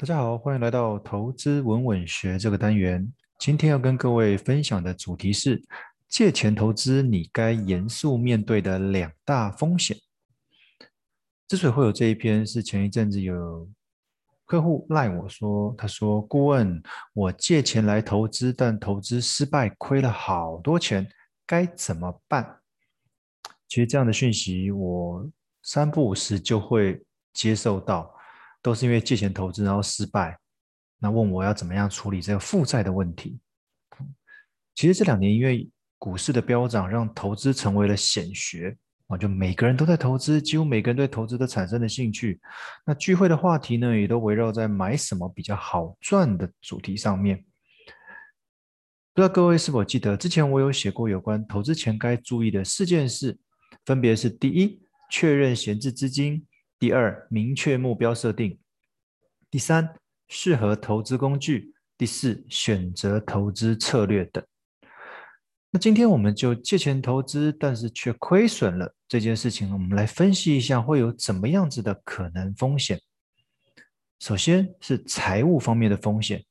大家好，欢迎来到投资稳稳学这个单元。今天要跟各位分享的主题是借钱投资，你该严肃面对的两大风险。之所以会有这一篇，是前一阵子有客户赖我说，他说：“顾问，我借钱来投资，但投资失败，亏了好多钱，该怎么办？”其实这样的讯息，我三不五时就会接受到。都是因为借钱投资然后失败，那问我要怎么样处理这个负债的问题。其实这两年因为股市的飙涨，让投资成为了显学啊，就每个人都在投资，几乎每个人对投资都产生了兴趣。那聚会的话题呢，也都围绕在买什么比较好赚的主题上面。不知道各位是否记得，之前我有写过有关投资前该注意的四件事，分别是：第一，确认闲置资金。第二，明确目标设定；第三，适合投资工具；第四，选择投资策略等。那今天我们就借钱投资，但是却亏损了这件事情，我们来分析一下会有怎么样子的可能风险。首先是财务方面的风险。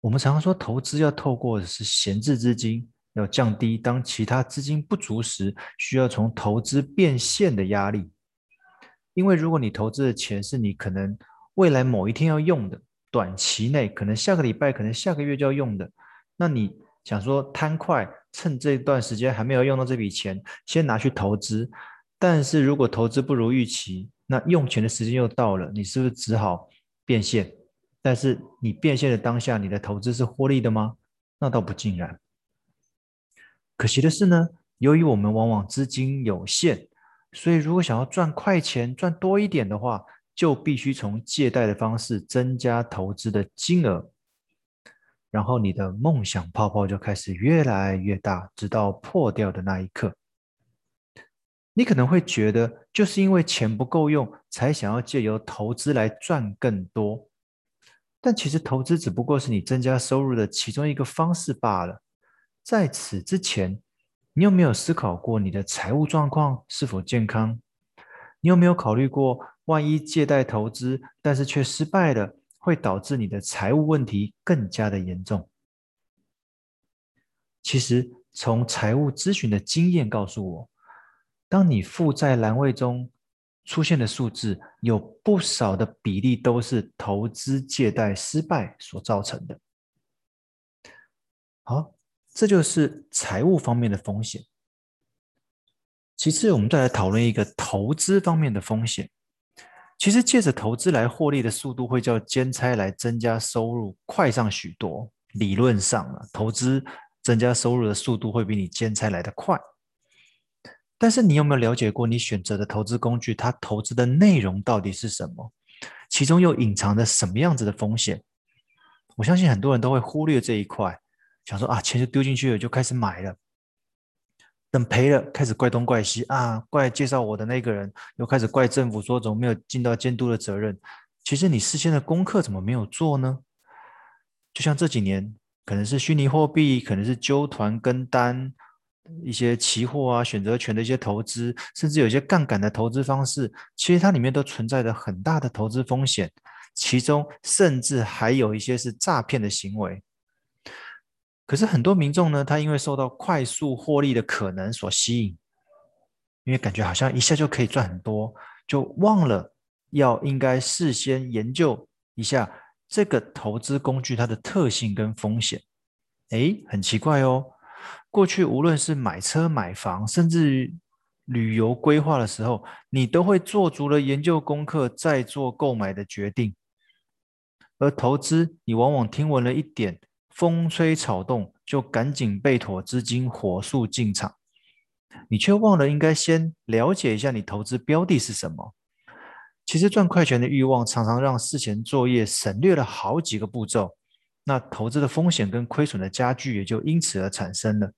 我们常常说，投资要透过的是闲置资金，要降低当其他资金不足时，需要从投资变现的压力。因为如果你投资的钱是你可能未来某一天要用的，短期内可能下个礼拜、可能下个月就要用的，那你想说贪快，趁这段时间还没有用到这笔钱，先拿去投资。但是如果投资不如预期，那用钱的时间又到了，你是不是只好变现？但是你变现的当下，你的投资是获利的吗？那倒不尽然。可惜的是呢，由于我们往往资金有限。所以，如果想要赚快钱、赚多一点的话，就必须从借贷的方式增加投资的金额，然后你的梦想泡泡就开始越来越大，直到破掉的那一刻。你可能会觉得，就是因为钱不够用，才想要借由投资来赚更多。但其实，投资只不过是你增加收入的其中一个方式罢了。在此之前，你有没有思考过你的财务状况是否健康？你有没有考虑过，万一借贷投资，但是却失败了，会导致你的财务问题更加的严重？其实，从财务咨询的经验告诉我，当你负债栏位中出现的数字，有不少的比例都是投资借贷失败所造成的。好。这就是财务方面的风险。其次，我们再来讨论一个投资方面的风险。其实，借着投资来获利的速度，会较兼差来增加收入快上许多。理论上啊，投资增加收入的速度会比你兼差来得快。但是，你有没有了解过，你选择的投资工具，它投资的内容到底是什么？其中又隐藏着什么样子的风险？我相信很多人都会忽略这一块。想说啊，钱就丢进去了，就开始买了。等赔了，开始怪东怪西啊，怪介绍我的那个人，又开始怪政府说怎么没有尽到监督的责任。其实你事先的功课怎么没有做呢？就像这几年，可能是虚拟货币，可能是纠团跟单，一些期货啊、选择权的一些投资，甚至有些杠杆的投资方式，其实它里面都存在着很大的投资风险，其中甚至还有一些是诈骗的行为。可是很多民众呢，他因为受到快速获利的可能所吸引，因为感觉好像一下就可以赚很多，就忘了要应该事先研究一下这个投资工具它的特性跟风险。诶，很奇怪哦，过去无论是买车买房，甚至旅游规划的时候，你都会做足了研究功课再做购买的决定，而投资你往往听闻了一点。风吹草动就赶紧备妥资金，火速进场。你却忘了应该先了解一下你投资标的是什么。其实赚快钱的欲望常常让事前作业省略了好几个步骤，那投资的风险跟亏损的加剧也就因此而产生了。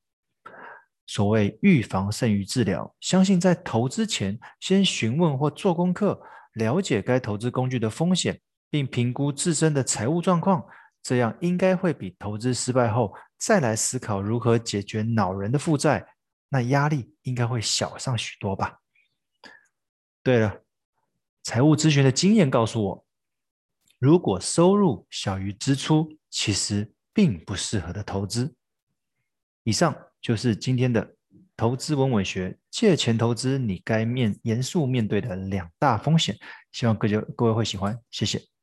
所谓预防胜于治疗，相信在投资前先询问或做功课，了解该投资工具的风险，并评估自身的财务状况。这样应该会比投资失败后再来思考如何解决恼人的负债，那压力应该会小上许多吧。对了，财务咨询的经验告诉我，如果收入小于支出，其实并不适合的投资。以上就是今天的投资稳稳学，借钱投资你该面严肃面对的两大风险。希望各位各位会喜欢，谢谢。